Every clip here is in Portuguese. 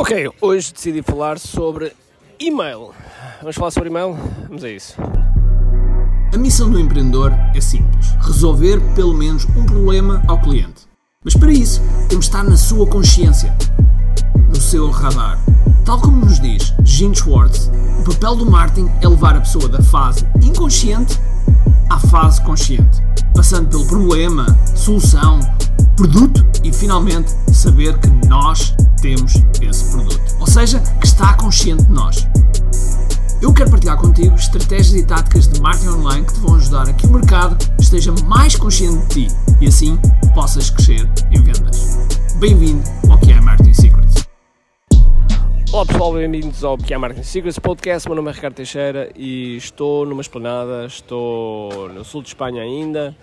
Ok, hoje decidi falar sobre e-mail. Vamos falar sobre e-mail? Vamos a isso. A missão do empreendedor é simples: resolver pelo menos um problema ao cliente. Mas para isso, temos de estar na sua consciência, no seu radar. Tal como nos diz Gene Schwartz, o papel do marketing é levar a pessoa da fase inconsciente à fase consciente, passando pelo problema, solução, produto e finalmente saber que nós temos esse produto. Ou seja, que está consciente de nós. Eu quero partilhar contigo estratégias e táticas de marketing online que te vão ajudar a que o mercado esteja mais consciente de ti e assim possas crescer em vendas. Bem-vindo ao que é Marketing Secrets. Olá pessoal, bem-vindos ao que é Marketing Secrets Podcast. Meu nome é Ricardo Teixeira e estou numa esplanada, estou no sul de Espanha ainda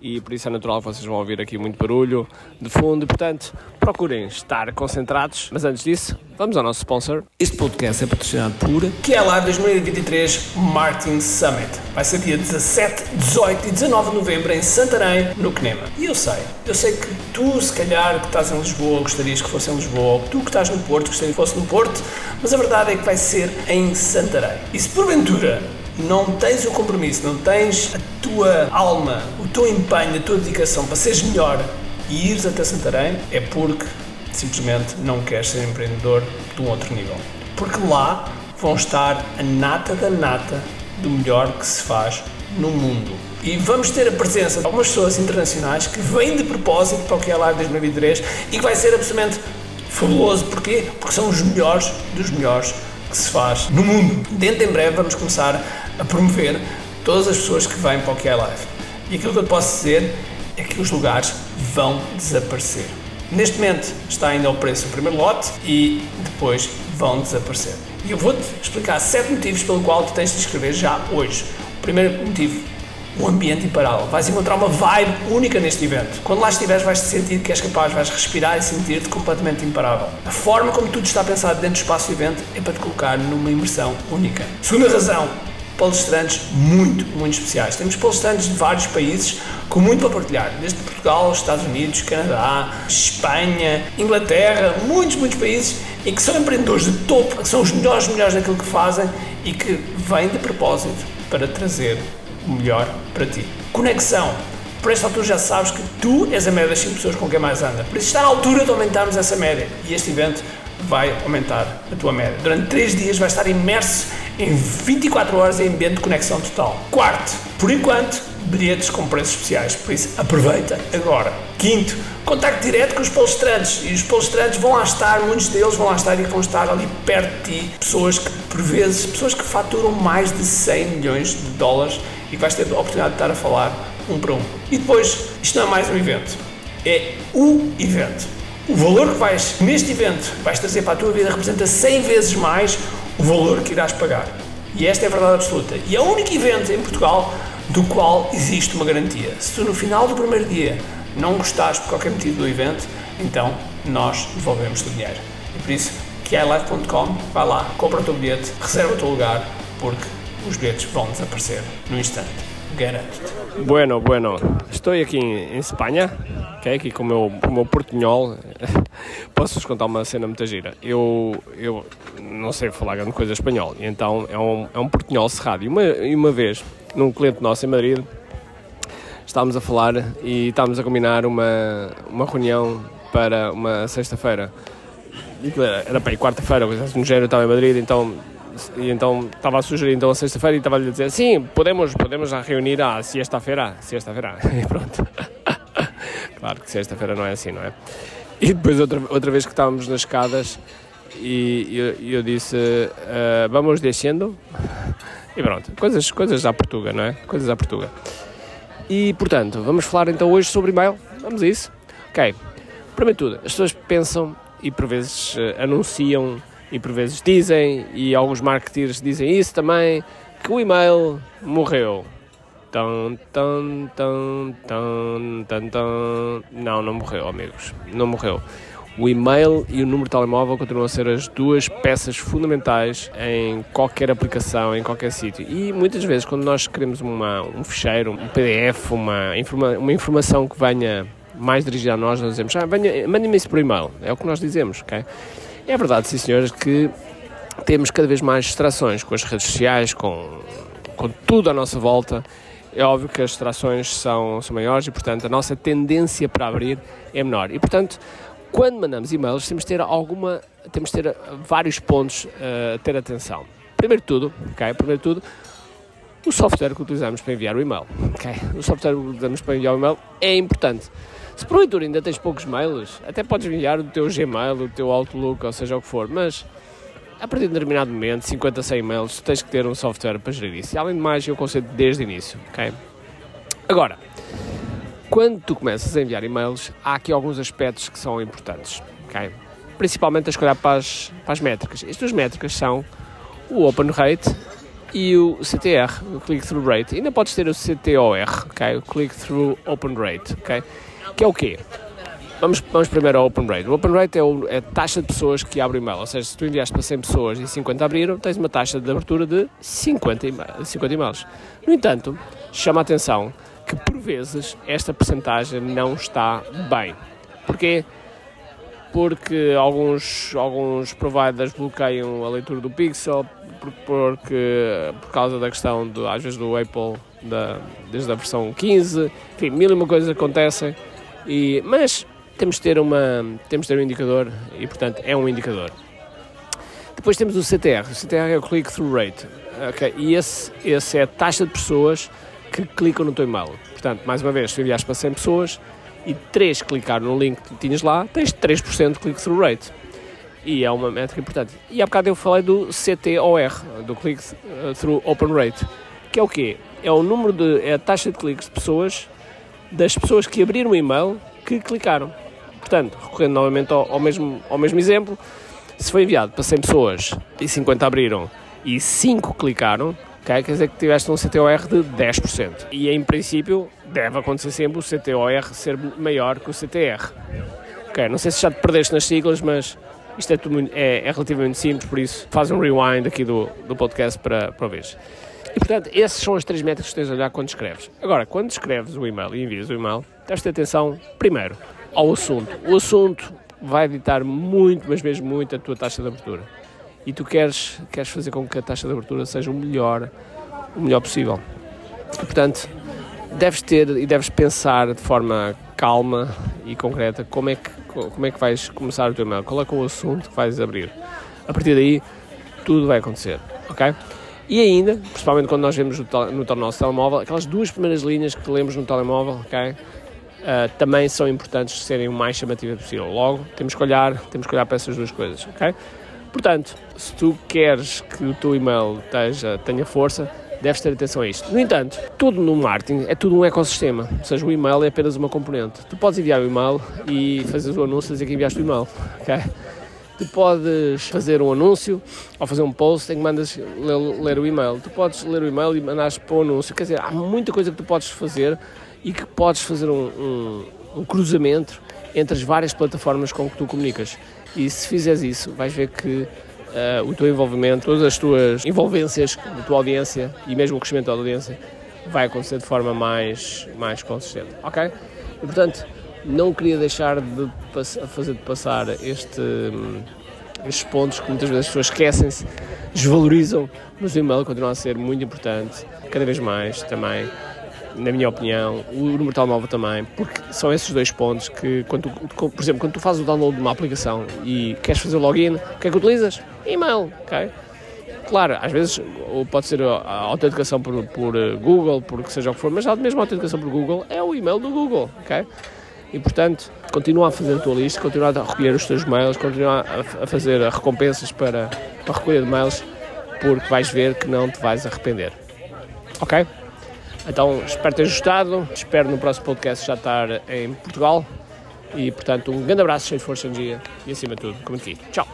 e por isso é natural que vocês vão ouvir aqui muito barulho de fundo portanto, procurem estar concentrados. Mas antes disso, vamos ao nosso sponsor. Este podcast é patrocinado por que é Live 2023 Marketing Summit. Vai ser dia 17, 18 e 19 de novembro em Santarém, no CNEMA. E eu sei, eu sei que tu, se calhar, que estás em Lisboa, gostarias que fosse em Lisboa, ou que tu que estás no Porto, gostarias que fosse no Porto, mas a verdade é que vai ser em Santarém. E se porventura não tens o compromisso, não tens a tua alma, o teu empenho, a tua dedicação para seres melhor e ires até Santarém, é porque simplesmente não queres ser empreendedor de um outro nível. Porque lá vão estar a nata da nata do melhor que se faz no mundo. E vamos ter a presença de algumas pessoas internacionais que vêm de propósito para o que é Live 2023 e que vai ser absolutamente fabuloso. Porquê? Porque são os melhores dos melhores que se faz no mundo. Dentro em breve vamos começar a promover todas as pessoas que vêm para o QI Live. E aquilo que eu posso dizer é que os lugares vão desaparecer. Neste momento está ainda ao preço do primeiro lote e depois vão desaparecer. E eu vou-te explicar sete motivos pelo qual tu tens de inscrever já hoje. O primeiro motivo, o ambiente imparável. Vais encontrar uma vibe única neste evento. Quando lá estiveres, vais te sentir que és capaz, vais respirar e sentir-te completamente imparável. A forma como tudo está pensado dentro do espaço do evento é para te colocar numa imersão única. Segunda razão, palestrantes muito, muito especiais. Temos palestrantes de vários países com muito para partilhar, desde Portugal, Estados Unidos, Canadá, Espanha, Inglaterra, muitos, muitos países e que são empreendedores de topo, que são os melhores, melhores daquilo que fazem e que vêm de propósito para trazer o melhor para ti. Conexão. Por esta altura já sabes que tu és a média das 5 pessoas com quem mais anda. Por isso está na altura de aumentarmos essa média. E este evento vai aumentar a tua média. Durante 3 dias vais estar imerso em 24 horas em ambiente de conexão total. Quarto, por enquanto, bilhetes com preços especiais, por isso aproveita agora. Quinto, contacto direto com os palestrantes e os palestrantes vão lá estar, muitos deles vão lá estar e vão estar ali perto de ti, pessoas que, por vezes, pessoas que faturam mais de 100 milhões de dólares e que vais ter a oportunidade de estar a falar um para um. E depois, isto não é mais um evento, é o evento. O valor que vais, neste evento, vais trazer para a tua vida representa 100 vezes mais o valor que irás pagar. E esta é a verdade absoluta. E é o único evento em Portugal do qual existe uma garantia. Se tu no final do primeiro dia não gostares por qualquer motivo do evento, então nós devolvemos o dinheiro. E por isso, QILive.com, vai lá, compra o teu bilhete, reserva o teu lugar, porque os bilhetes vão desaparecer no instante. Garanto-te. Bueno, bueno, estou aqui em Espanha, ok? Aqui com o meu, o meu portunhol. Posso-vos contar uma cena muito gira. Eu, eu não sei falar grande coisa espanhol, então é um, é um portunhol cerrado. E uma, e uma vez, num cliente nosso em Madrid, estávamos a falar e estávamos a combinar uma, uma reunião para uma sexta-feira. Era, para ir quarta-feira, um género estava em Madrid, então e então estava a sugerir então a sexta-feira e estava a dizer sim, podemos, podemos reunir a sexta-feira, sexta-feira, e pronto. claro que sexta-feira não é assim, não é? E depois outra, outra vez que estávamos nas escadas e eu, eu disse uh, vamos descendo e pronto, coisas, coisas à Portuga, não é? Coisas à Portuga. E portanto, vamos falar então hoje sobre e-mail, vamos a isso? Ok, primeiro tudo, as pessoas pensam e por vezes uh, anunciam e por vezes dizem, e alguns marketeers dizem isso também, que o e-mail morreu. Tum, tum, tum, tum, tum, tum. Não, não morreu, amigos. Não morreu. O e-mail e o número de telemóvel continuam a ser as duas peças fundamentais em qualquer aplicação, em qualquer sítio. E muitas vezes, quando nós queremos uma, um ficheiro, um PDF, uma, informa, uma informação que venha mais dirigida a nós, nós dizemos: ah, mande-me isso por e-mail. É o que nós dizemos, ok? É verdade, sim senhores, que temos cada vez mais distrações com as redes sociais, com, com tudo à nossa volta. É óbvio que as distrações são, são maiores e, portanto, a nossa tendência para abrir é menor. E, portanto, quando mandamos e-mails, temos de ter alguma, temos de ter vários pontos uh, a ter atenção. Primeiro de tudo, ok? Primeiro de tudo, o software que utilizamos para enviar o e-mail, ok? O software que utilizamos para enviar o e-mail é importante. Se porventura ainda tens poucos mails, até podes enviar o teu Gmail, o teu Outlook, ou seja o que for, mas a partir de um determinado momento, 50, 100 e-mails, tens que ter um software para gerir isso. E além de mais, eu conceito desde o início, ok? Agora, quando tu começas a enviar e-mails, há aqui alguns aspectos que são importantes? Principalmente a escolher para as, para as métricas. Estas métricas são o Open Rate e o CTR, o Click-Through Rate. ainda podes ter o CTOR, ok? O Click-Through Open Rate, ok? Que é o quê? Vamos, vamos primeiro ao Open Rate. O Open Rate é, o, é a taxa de pessoas que abrem e-mail. Ou seja, se tu enviaste para 100 pessoas e 50 abriram, tens uma taxa de abertura de 50, e 50 e-mails. No entanto, chama a atenção que por vezes esta percentagem não está bem. Porquê? Porque alguns, alguns providers bloqueiam a leitura do pixel, porque, por causa da questão, de, às vezes, do Apple, da, desde a versão 15, enfim, mil e uma coisas acontecem, e, mas temos de, ter uma, temos ter um indicador e, portanto, é um indicador. Depois temos o CTR, o CTR é o Click-Through Rate, okay? e esse, esse é a taxa de pessoas que clicam no teu e-mail. Portanto, mais uma vez, se enviaste para 100 pessoas e 3 clicaram no link que tinhas lá, tens 3% de click-through rate. E é uma métrica importante. E há bocado eu falei do CTOR, do Click-Through Open Rate, que é o quê? É o número de, é a taxa de cliques de pessoas, das pessoas que abriram o e-mail que clicaram. Portanto, recorrendo novamente ao, ao, mesmo, ao mesmo exemplo, se foi enviado para 100 pessoas e 50 abriram e 5 clicaram, okay, quer dizer que tiveste um CTOR de 10%. E em princípio deve acontecer sempre o CTOR ser maior que o CTR. Okay, não sei se já te perdeste nas siglas, mas isto é, tudo, é, é relativamente simples, por isso faz um rewind aqui do, do podcast para, para ver. E portanto, essas são as três métricas que tens a olhar quando escreves. Agora, quando escreves o e-mail e envias o e-mail, tens de ter atenção, primeiro, ao assunto. O assunto vai ditar muito, mas mesmo muito, a tua taxa de abertura e tu queres, queres fazer com que a taxa de abertura seja o melhor, o melhor possível. E, portanto, deves ter e deves pensar de forma calma e concreta como é que, como é que vais começar o teu e-mail, qual é, é o assunto que vais abrir. A partir daí, tudo vai acontecer, ok? E ainda, principalmente quando nós vemos no, no nosso telemóvel, aquelas duas primeiras linhas que lemos no telemóvel, ok? Uh, também são importantes serem o mais chamativas possível. Logo, temos que olhar, temos que olhar para essas duas coisas, ok? Portanto, se tu queres que o teu e-mail esteja, tenha força, deves ter atenção a isto. No entanto, tudo no marketing é tudo um ecossistema, ou seja, o e-mail é apenas uma componente. Tu podes enviar o e-mail e fazer o anúncio dizer que enviaste o e-mail, ok? Tu podes fazer um anúncio ou fazer um post em que mandas ler, ler o e-mail. Tu podes ler o e-mail e mandares para o anúncio. Quer dizer, há muita coisa que tu podes fazer e que podes fazer um, um, um cruzamento entre as várias plataformas com que tu comunicas. E se fizeres isso, vais ver que uh, o teu envolvimento, todas as tuas envolvências da tua audiência e mesmo o crescimento da audiência vai acontecer de forma mais, mais consistente. Ok? E portanto, não queria deixar de fazer de passar este, estes pontos que muitas vezes as pessoas esquecem-se, desvalorizam, mas o e-mail continua a ser muito importante, cada vez mais também na minha opinião, o número de telemóvel também, porque são esses dois pontos que, quando tu, por exemplo, quando tu fazes o download de uma aplicação e queres fazer o login, o que é que utilizas? E-mail, ok? Claro, às vezes pode ser a autenticação por, por eh, Google, por que seja o que for, mas já mesmo a autenticação por Google é o e-mail do Google, ok? E portanto, continua a fazer a tua lista, continua a recolher os teus mails, continua a, fazer recompensas para, para recolher de mails, porque vais ver que não te vais arrepender. Ok? Então espero ter gostado, espero no próximo podcast já estar em Portugal e portanto um grande abraço, cheio de força energia e acima de tudo, como aqui. Tchau!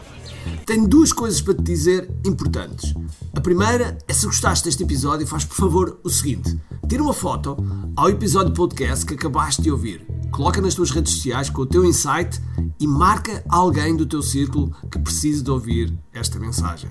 Tenho duas coisas para te dizer importantes. A primeira é se gostaste deste episódio, faz por favor o seguinte: tira uma foto ao episódio podcast que acabaste de ouvir, coloca nas tuas redes sociais com o teu insight e marca alguém do teu círculo que precise de ouvir esta mensagem.